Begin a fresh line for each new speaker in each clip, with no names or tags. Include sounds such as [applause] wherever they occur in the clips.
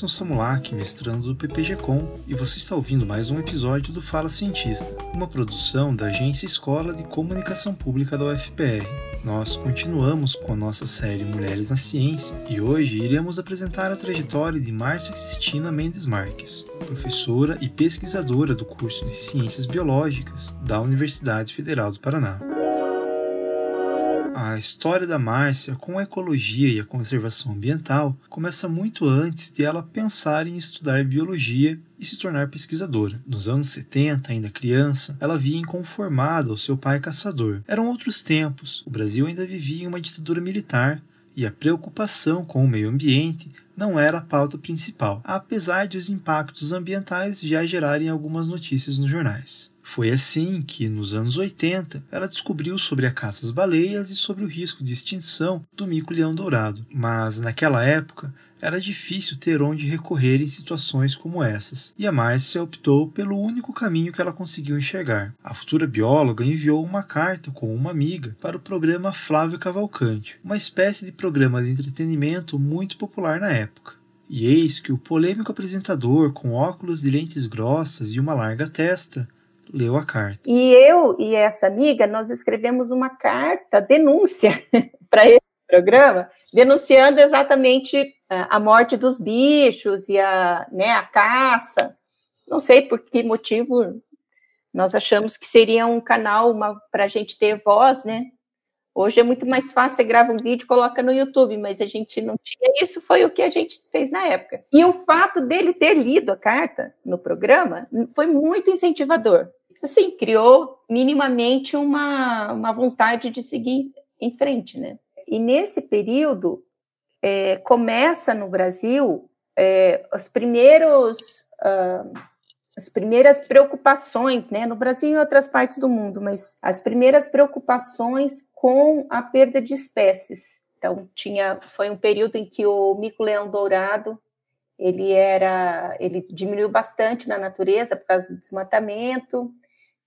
Robson Samulak, mestrando do PPG-Com, e você está ouvindo mais um episódio do Fala Cientista, uma produção da Agência Escola de Comunicação Pública da UFPR. Nós continuamos com a nossa série Mulheres na Ciência e hoje iremos apresentar a trajetória de Márcia Cristina Mendes Marques, professora e pesquisadora do curso de Ciências Biológicas da Universidade Federal do Paraná. A história da Márcia com a ecologia e a conservação ambiental começa muito antes de ela pensar em estudar biologia e se tornar pesquisadora. Nos anos 70, ainda criança, ela via inconformada ao seu pai caçador. Eram outros tempos, o Brasil ainda vivia em uma ditadura militar e a preocupação com o meio ambiente não era a pauta principal, apesar de os impactos ambientais já gerarem algumas notícias nos jornais. Foi assim que, nos anos 80, ela descobriu sobre a caça às baleias e sobre o risco de extinção do mico-leão dourado. Mas, naquela época, era difícil ter onde recorrer em situações como essas, e a Márcia optou pelo único caminho que ela conseguiu enxergar. A futura bióloga enviou uma carta com uma amiga para o programa Flávio Cavalcante, uma espécie de programa de entretenimento muito popular na época. E eis que o polêmico apresentador, com óculos de lentes grossas e uma larga testa, leu a carta.
E eu e essa amiga, nós escrevemos uma carta denúncia [laughs] para esse programa, denunciando exatamente a morte dos bichos e a, né, a caça. Não sei por que motivo nós achamos que seria um canal para a gente ter voz, né? Hoje é muito mais fácil, você grava um vídeo e coloca no YouTube, mas a gente não tinha isso, foi o que a gente fez na época. E o fato dele ter lido a carta no programa foi muito incentivador assim, criou minimamente uma, uma vontade de seguir em frente, né? E nesse período, é, começa no Brasil é, os primeiros, uh, as primeiras preocupações, né? No Brasil e em outras partes do mundo, mas as primeiras preocupações com a perda de espécies. Então, tinha, foi um período em que o mico-leão dourado ele era, ele diminuiu bastante na natureza por causa do desmatamento,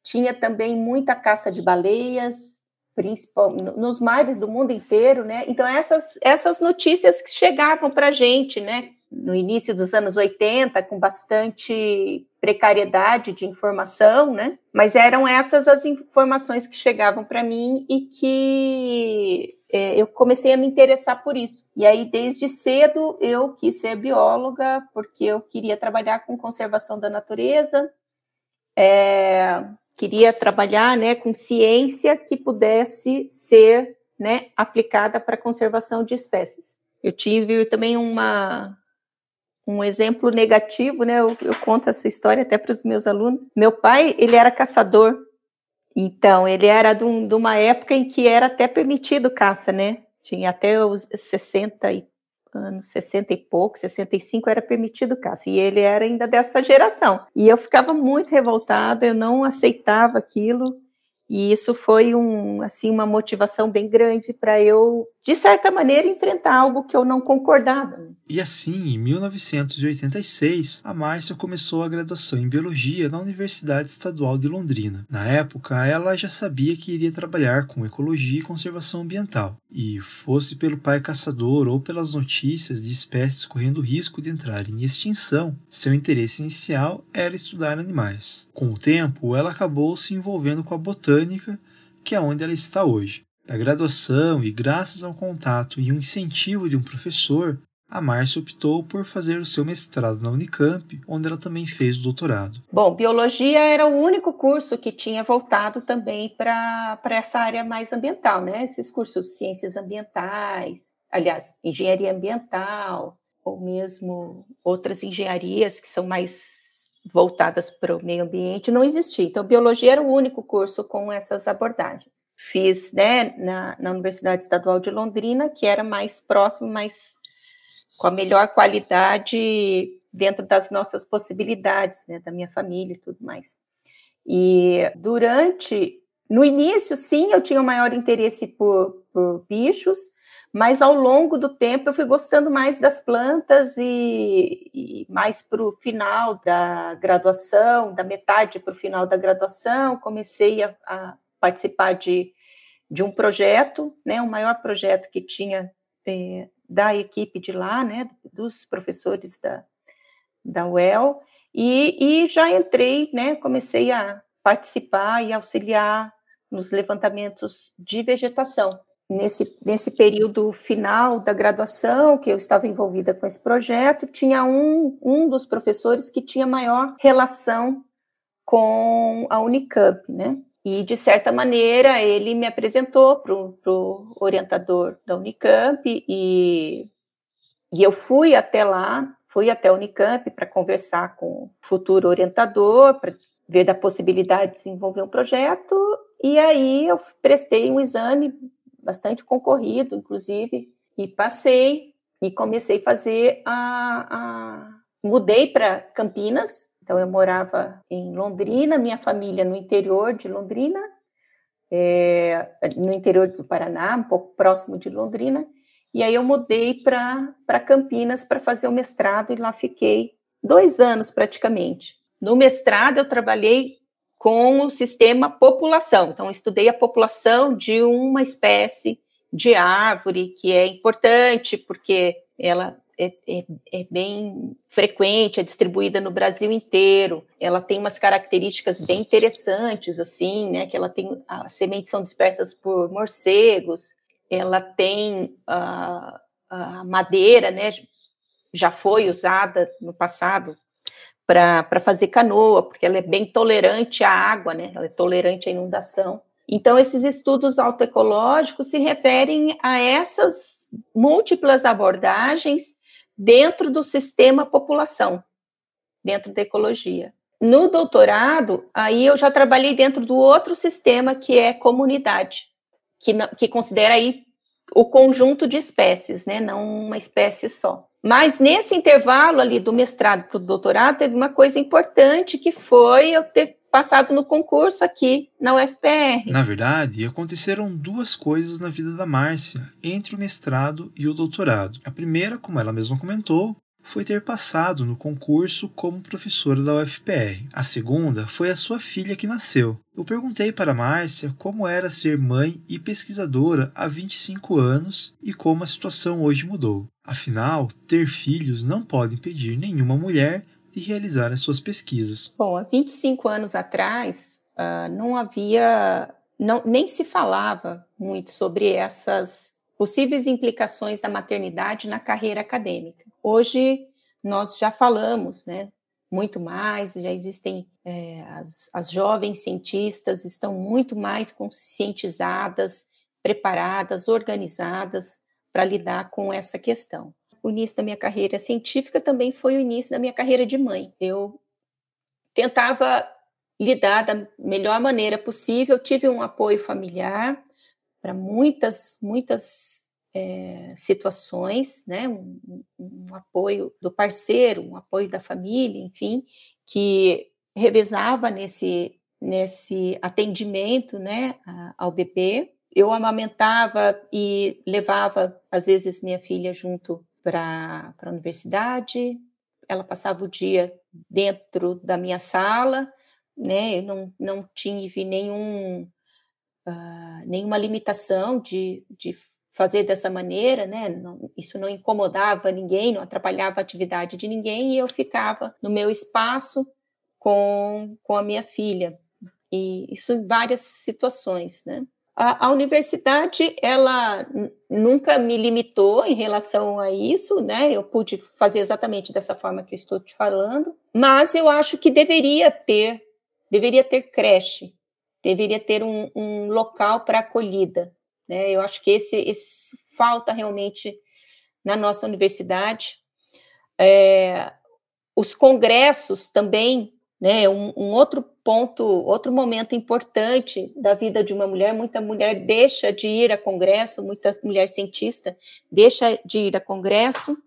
tinha também muita caça de baleias, principal, nos mares do mundo inteiro, né? Então, essas, essas notícias que chegavam para a gente, né? No início dos anos 80, com bastante precariedade de informação, né? Mas eram essas as informações que chegavam para mim e que é, eu comecei a me interessar por isso. E aí, desde cedo, eu quis ser bióloga, porque eu queria trabalhar com conservação da natureza. É, queria trabalhar né, com ciência que pudesse ser né, aplicada para conservação de espécies. Eu tive também uma, um exemplo negativo, né? Eu, eu conto essa história até para os meus alunos. Meu pai, ele era caçador, então ele era de, um, de, uma época em que era até permitido caça, né? Tinha até os 60 e anos 60 e pouco, 65 era permitido caça, e ele era ainda dessa geração. E eu ficava muito revoltada, eu não aceitava aquilo, e isso foi um, assim, uma motivação bem grande para eu, de certa maneira, enfrentar algo que eu não concordava. Né?
E assim, em 1986, a Márcia começou a graduação em Biologia na Universidade Estadual de Londrina. Na época, ela já sabia que iria trabalhar com ecologia e conservação ambiental. E, fosse pelo pai caçador ou pelas notícias de espécies correndo risco de entrar em extinção, seu interesse inicial era estudar animais. Com o tempo, ela acabou se envolvendo com a botânica, que é onde ela está hoje. Da graduação e graças ao contato e um incentivo de um professor, a Márcia optou por fazer o seu mestrado na Unicamp, onde ela também fez o doutorado.
Bom, biologia era o único curso que tinha voltado também para essa área mais ambiental, né? Esses cursos de ciências ambientais, aliás, engenharia ambiental, ou mesmo outras engenharias que são mais voltadas para o meio ambiente, não existia. Então, biologia era o único curso com essas abordagens. Fiz né, na, na Universidade Estadual de Londrina, que era mais próximo, mais com a melhor qualidade dentro das nossas possibilidades, né, da minha família e tudo mais. E durante, no início, sim, eu tinha o maior interesse por, por bichos, mas ao longo do tempo eu fui gostando mais das plantas e, e mais para o final da graduação, da metade para o final da graduação, comecei a, a participar de, de um projeto, né, o maior projeto que tinha é, da equipe de lá, né, dos professores da, da UEL, e, e já entrei, né, comecei a participar e auxiliar nos levantamentos de vegetação. Nesse, nesse período final da graduação, que eu estava envolvida com esse projeto, tinha um, um dos professores que tinha maior relação com a Unicamp, né? E, de certa maneira, ele me apresentou para o orientador da Unicamp e, e eu fui até lá, fui até a Unicamp para conversar com o futuro orientador, para ver da possibilidade de desenvolver um projeto, e aí eu prestei um exame bastante concorrido, inclusive, e passei, e comecei a fazer a... a... mudei para Campinas, então, eu morava em Londrina, minha família no interior de Londrina, é, no interior do Paraná, um pouco próximo de Londrina, e aí eu mudei para Campinas para fazer o mestrado e lá fiquei dois anos praticamente. No mestrado, eu trabalhei com o sistema população, então, estudei a população de uma espécie de árvore que é importante porque ela é, é, é, bem frequente, é distribuída no Brasil inteiro. Ela tem umas características bem interessantes, assim, né? Que ela tem as sementes são dispersas por morcegos. Ela tem a, a madeira, né? Já foi usada no passado para fazer canoa, porque ela é bem tolerante à água, né? Ela é tolerante à inundação. Então, esses estudos autoecológicos se referem a essas múltiplas abordagens dentro do sistema população, dentro da ecologia. No doutorado, aí eu já trabalhei dentro do outro sistema que é comunidade, que, que considera aí o conjunto de espécies, né, não uma espécie só. Mas nesse intervalo ali do mestrado para o doutorado, teve uma coisa importante que foi eu ter passado no concurso aqui na UFPR.
Na verdade, aconteceram duas coisas na vida da Márcia entre o mestrado e o doutorado. A primeira, como ela mesma comentou, foi ter passado no concurso como professora da UFPR. A segunda foi a sua filha que nasceu. Eu perguntei para Márcia como era ser mãe e pesquisadora há 25 anos e como a situação hoje mudou. Afinal, ter filhos não pode impedir nenhuma mulher de realizar as suas pesquisas.
Bom, há 25 anos atrás, uh, não havia, não, nem se falava muito sobre essas possíveis implicações da maternidade na carreira acadêmica. Hoje, nós já falamos, né? Muito mais, já existem é, as, as jovens cientistas estão muito mais conscientizadas, preparadas, organizadas para lidar com essa questão o início da minha carreira científica também foi o início da minha carreira de mãe. Eu tentava lidar da melhor maneira possível, tive um apoio familiar para muitas, muitas é, situações, né? Um, um, apoio do parceiro, um apoio da família, enfim, que revezava nesse, nesse atendimento né, ao bebê. Eu amamentava e levava, às vezes, minha filha junto para a universidade, ela passava o dia dentro da minha sala, né? Eu não, não tive nenhum, uh, nenhuma limitação de, de fazer dessa maneira, né? Não, isso não incomodava ninguém, não atrapalhava a atividade de ninguém, e eu ficava no meu espaço com, com a minha filha. E isso em várias situações, né? A, a, universidade, ela nunca me limitou em relação a isso, né? Eu pude fazer exatamente dessa forma que eu estou te falando, mas eu acho que deveria ter, deveria ter creche, deveria ter um, um local para acolhida, né? Eu acho que esse, esse falta realmente na nossa universidade. É, os congressos também, né? Um, um outro ponto, outro momento importante da vida de uma mulher. Muita mulher deixa de ir a congresso, muita mulher cientista deixa de ir a congresso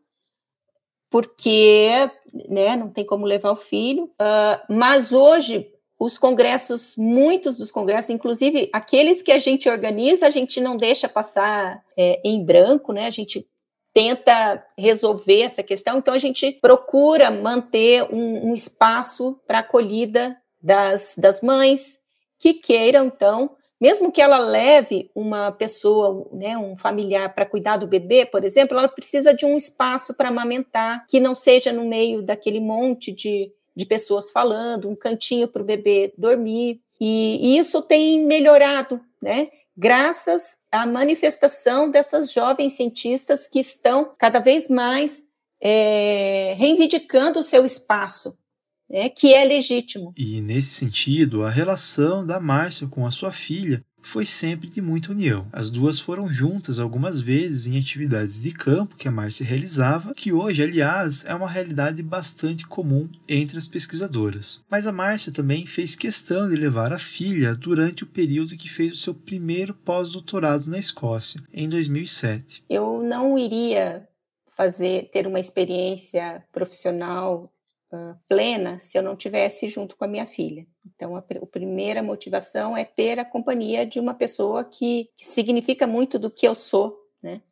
porque né, não tem como levar o filho. Uh, mas hoje os congressos, muitos dos congressos, inclusive aqueles que a gente organiza, a gente não deixa passar é, em branco, né? A gente tenta resolver essa questão, então a gente procura manter um, um espaço para acolhida das, das mães que queiram, então, mesmo que ela leve uma pessoa, né, um familiar para cuidar do bebê, por exemplo, ela precisa de um espaço para amamentar que não seja no meio daquele monte de, de pessoas falando, um cantinho para o bebê dormir. E, isso tem melhorado, né? Graças à manifestação dessas jovens cientistas que estão cada vez mais é, reivindicando o seu espaço né, que é legítimo.
E nesse sentido, a relação da Márcia com a sua filha foi sempre de muita união. As duas foram juntas algumas vezes em atividades de campo que a Márcia realizava, que hoje, aliás, é uma realidade bastante comum entre as pesquisadoras. Mas a Márcia também fez questão de levar a filha durante o período que fez o seu primeiro pós-doutorado na Escócia, em 2007.
Eu não iria fazer ter uma experiência profissional plena se eu não tivesse junto com a minha filha. Então, a, a, primeira motivação é ter a companhia de uma pessoa que, que significa muito do que eu sou, né?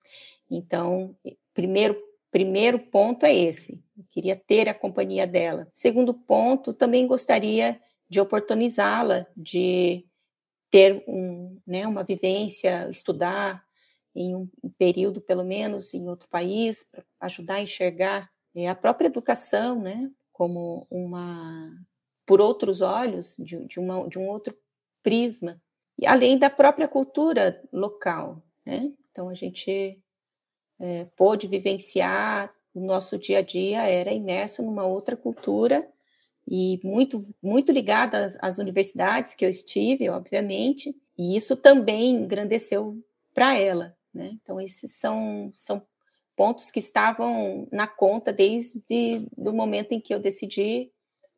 Então, primeiro primeiro ponto é esse. Eu queria ter a companhia dela. Segundo ponto, também gostaria de oportunizá-la de ter um, né, uma vivência, estudar em um período, pelo menos, em outro país, para ajudar a enxergar é, a própria educação, né? Como uma por outros olhos, de, de, uma, de um outro prisma, e além da própria cultura local. Né? Então, a gente é, pôde vivenciar o nosso dia a dia, era imerso numa outra cultura, e muito, muito ligada às, às universidades que eu estive, obviamente, e isso também engrandeceu para ela. Né? Então, esses são, são pontos que estavam na conta desde o momento em que eu decidi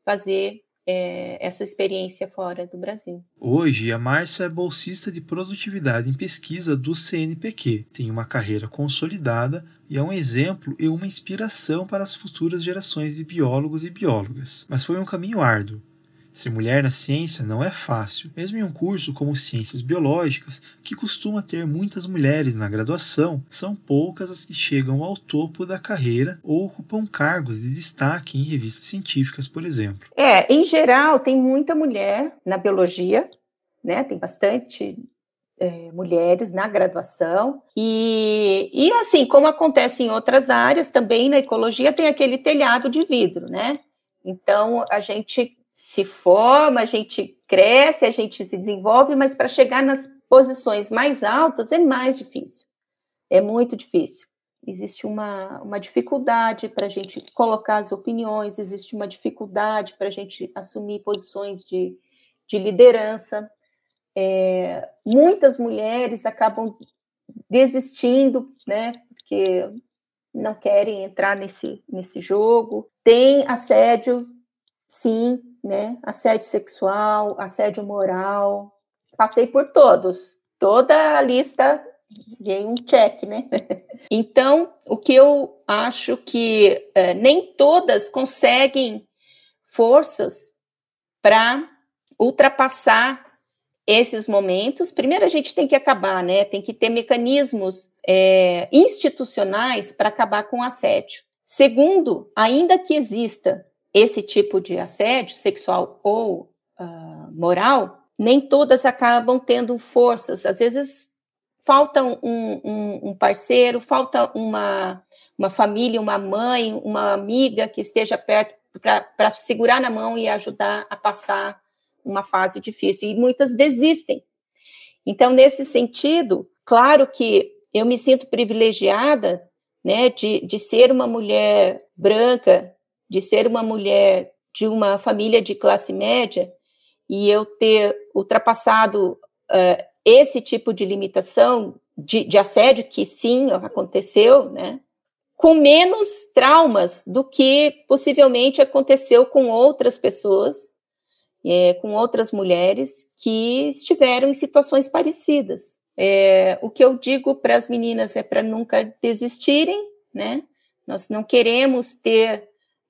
fazer é, essa experiência fora do Brasil.
Hoje, a Márcia é bolsista de produtividade em pesquisa do CNPq, tem uma carreira consolidada e é um exemplo e uma inspiração para as futuras gerações de biólogos e biólogas. Mas foi um caminho árduo. Ser mulher na ciência não é fácil, mesmo em um curso como Ciências Biológicas, que costuma ter muitas mulheres na graduação, são poucas as que chegam ao topo da carreira ou ocupam cargos de destaque em revistas científicas, por exemplo.
É, em geral, tem muita mulher na biologia, né? Tem bastante é, mulheres na graduação. E, e assim, como acontece em outras áreas, também na ecologia tem aquele telhado de vidro, né? Então, a gente se forma, a gente cresce, a gente se desenvolve, mas para chegar nas posições mais altas é mais difícil. É muito difícil. Existe uma, uma dificuldade para a gente colocar as opiniões, existe uma dificuldade para a gente assumir posições de, de liderança. É, muitas mulheres acabam desistindo, né, porque não querem entrar nesse, nesse jogo. Tem assédio, sim, né? Assédio sexual, assédio moral. Passei por todos. Toda a lista dei um check, né? [laughs] então, o que eu acho que é, nem todas conseguem forças para ultrapassar esses momentos. Primeiro, a gente tem que acabar, né? Tem que ter mecanismos é, institucionais para acabar com o assédio. Segundo, ainda que exista esse tipo de assédio sexual ou uh, moral, nem todas acabam tendo forças. Às vezes falta um, um, um parceiro, falta uma, uma família, uma mãe, uma amiga que esteja perto para segurar na mão e ajudar a passar uma fase difícil. E muitas desistem. Então, nesse sentido, claro que eu me sinto privilegiada né, de, de ser uma mulher branca, de ser uma mulher de uma família de classe média e eu ter ultrapassado uh, esse tipo de limitação de, de, assédio, que sim, aconteceu, né? Com menos traumas do que possivelmente aconteceu com outras pessoas, é, com outras mulheres que estiveram em situações parecidas. É, o que eu digo para as meninas é para nunca desistirem, né? Nós não queremos ter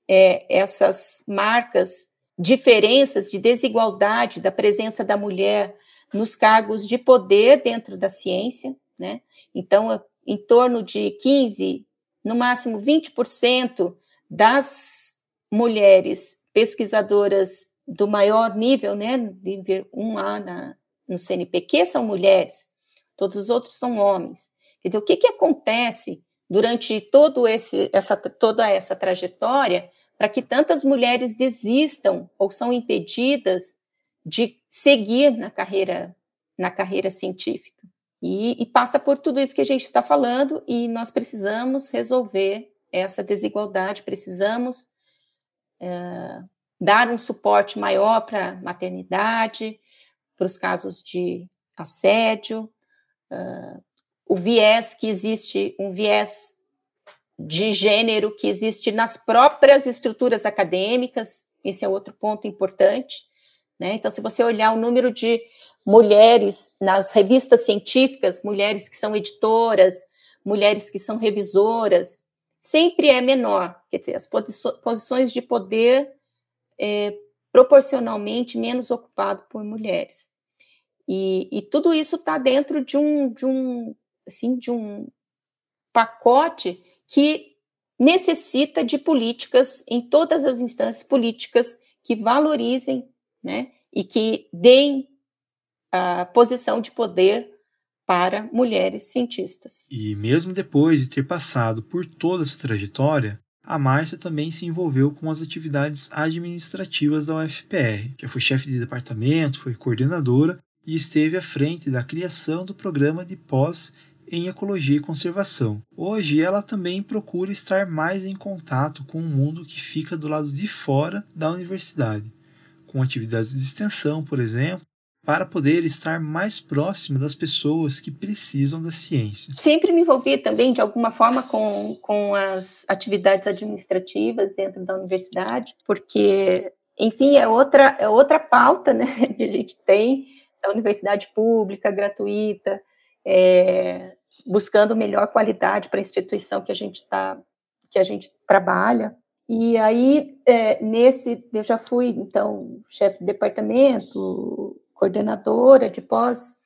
é, essas marcas, diferenças de desigualdade da presença da mulher nos cargos de poder dentro da ciência, né? Então, em torno de 15, no máximo 20% das mulheres pesquisadoras do maior nível, né, nível 1A na, no CNPq são mulheres, todos os outros são homens. Quer dizer, o que, que acontece durante todo esse, essa, toda essa trajetória para que tantas mulheres desistam ou são impedidas de seguir na carreira, na carreira científica? E, e passa por tudo isso que a gente está falando, e nós precisamos resolver essa desigualdade, precisamos é, dar um suporte maior para maternidade, para os casos de assédio, uh, o viés que existe, um viés de gênero que existe nas próprias estruturas acadêmicas, esse é outro ponto importante. Né? Então, se você olhar o número de mulheres nas revistas científicas, mulheres que são editoras, mulheres que são revisoras, sempre é menor. Quer dizer, as posições de poder é, proporcionalmente menos ocupado por mulheres. E, e tudo isso está dentro de um, de um, assim, de um pacote que necessita de políticas em todas as instâncias políticas que valorizem, né, e que deem a posição de poder para mulheres cientistas.
E mesmo depois de ter passado por toda essa trajetória, a Márcia também se envolveu com as atividades administrativas da UFPR. Já foi chefe de departamento, foi coordenadora e esteve à frente da criação do programa de pós em ecologia e conservação. Hoje ela também procura estar mais em contato com o mundo que fica do lado de fora da universidade, com atividades de extensão, por exemplo, para poder estar mais próxima das pessoas que precisam da ciência.
Sempre me envolvi também, de alguma forma, com, com as atividades administrativas dentro da universidade, porque, enfim, é outra, é outra pauta né, [laughs] que a gente tem da universidade pública, gratuita, é, buscando melhor qualidade para a instituição que a gente está que a gente trabalha. E aí, é, nesse, eu já fui, então, chefe de departamento, coordenadora de pós,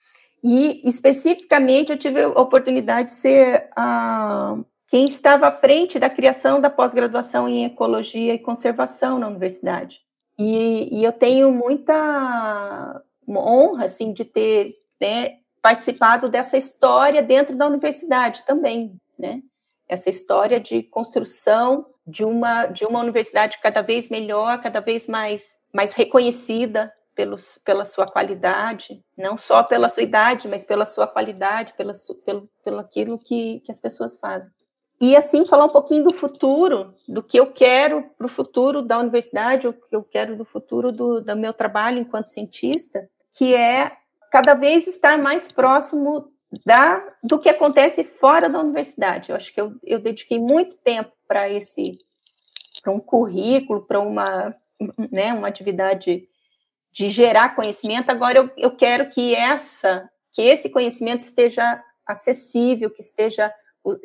e especificamente eu tive a oportunidade de ser a, quem estava à frente da criação da pós-graduação em ecologia e conservação na universidade. E, e eu tenho muita honra, assim, de ter né, participado dessa história dentro da universidade também, né? Essa história de construção de uma de uma universidade cada vez melhor, cada vez mais mais reconhecida pelos, pela sua qualidade, não só pela sua idade, mas pela sua qualidade, pela, pelo, pelo aquilo que, que as pessoas fazem. E assim, falar um pouquinho do futuro, do que eu quero para o futuro da universidade, o que eu quero do futuro do, do meu trabalho enquanto cientista, que é cada vez estar mais próximo da, do que acontece fora da universidade. Eu acho que eu, eu dediquei muito tempo para esse, para um currículo, para uma, né, uma atividade de gerar conhecimento. Agora eu, eu quero que essa, que esse conhecimento esteja acessível, que esteja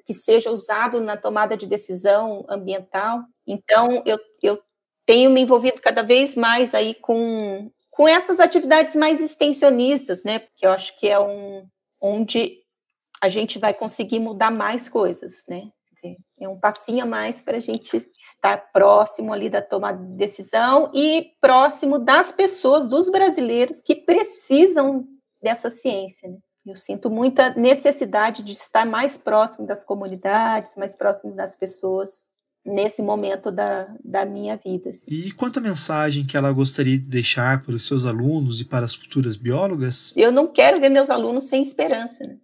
que seja usado na tomada de decisão ambiental. Então eu, eu tenho me envolvido cada vez mais aí com com essas atividades mais extensionistas, né? Porque eu acho que é um onde a gente vai conseguir mudar mais coisas, né? É um passinho a mais para a gente estar próximo ali da tomada de decisão e próximo das pessoas, dos brasileiros que precisam dessa ciência. Né? Eu sinto muita necessidade de estar mais próximo das comunidades, mais próximo das pessoas nesse momento da, da minha vida. Assim.
E quanto à mensagem que ela gostaria de deixar para os seus alunos e para as futuras biólogas?
Eu não quero ver meus alunos sem esperança, né?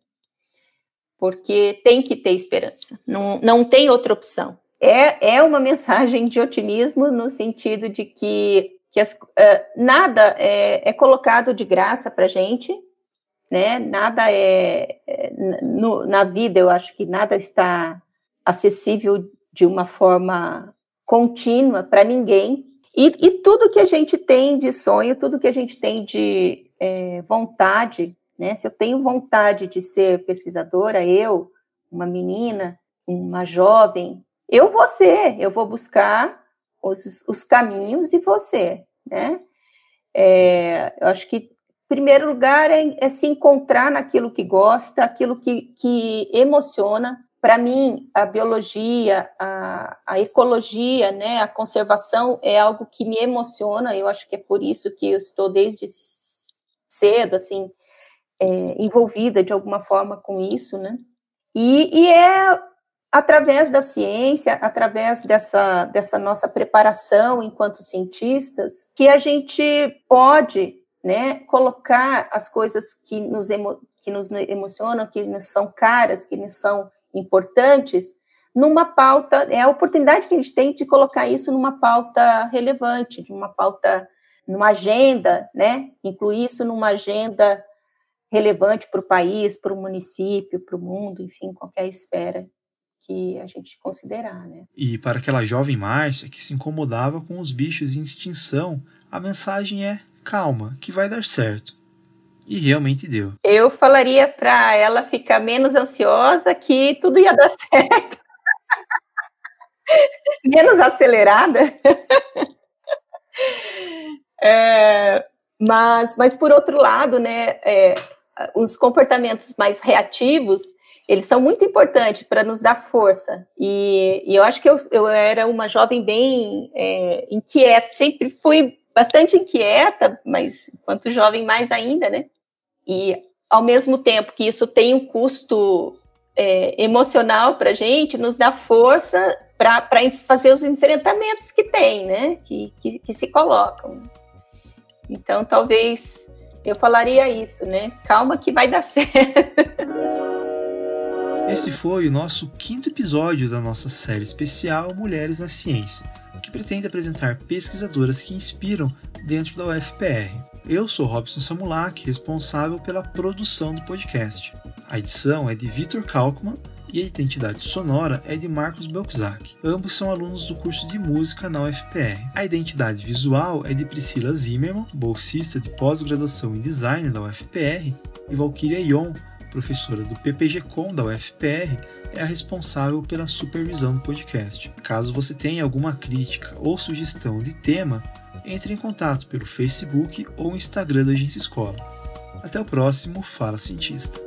porque tem que ter esperança, não, não tem outra opção. É, é uma mensagem de otimismo no sentido de que, que as, uh, nada é, é colocado de graça para gente, né? Nada é, é no, na vida eu acho que nada está acessível de uma forma contínua para ninguém. E, e, tudo que a gente tem de sonho, tudo que a gente tem de é, vontade, né? Se eu tenho vontade de ser pesquisadora, eu, uma menina, uma jovem, eu vou ser, eu vou buscar os, os caminhos e você, né? É, eu acho que, primeiro lugar, é, é, se encontrar naquilo que gosta, aquilo que, que emociona, para mim, a biologia, a, a, ecologia, né, a conservação é algo que me emociona. Eu acho que é por isso que eu estou desde cedo, assim, é, envolvida de alguma forma com isso, né? E, e, é através da ciência, através dessa, dessa nossa preparação enquanto cientistas, que a gente pode né, colocar as coisas que nos, emo, que nos emocionam, que nos são caras, que nos são importantes, numa pauta, é a oportunidade que a gente tem de colocar isso numa pauta relevante, de uma pauta, numa agenda, né? Incluir isso numa agenda relevante para o país, para o município, para o mundo, enfim, qualquer esfera que a gente considerar, né?
E para aquela jovem Márcia que se incomodava com os bichos em extinção, a mensagem é: calma, que vai dar certo. E realmente deu.
Eu falaria para ela ficar menos ansiosa que tudo ia dar [laughs] certo menos acelerada. [laughs] é, mas, mas, por outro lado, né, é, os comportamentos mais reativos, eles são muito importantes para nos dar força. E, e, eu acho que eu, eu era uma jovem bem é, inquieta, sempre fui bastante inquieta, mas quanto jovem mais ainda, né? E ao mesmo tempo que isso tem um custo é, emocional para a gente, nos dá força para fazer os enfrentamentos que tem, né? Que, que, que, se colocam. Então, talvez eu falaria isso, né? Calma que vai dar [laughs] certo.
Esse foi o nosso quinto episódio da nossa série especial Mulheres na Ciência, que pretende apresentar pesquisadoras que inspiram dentro da UFPR. Eu sou Robson Samulak, responsável pela produção do podcast. A edição é de Vitor Kalkman e a identidade sonora é de Marcos Belczak. Ambos são alunos do curso de música na UFPR. A identidade visual é de Priscila Zimmermann, bolsista de pós-graduação em design da UFPR, e Valkyria Ion, professora do PPG-Com da UFPR, é a responsável pela supervisão do podcast. Caso você tenha alguma crítica ou sugestão de tema, entre em contato pelo Facebook ou Instagram da Agência Escola. Até o próximo Fala Cientista.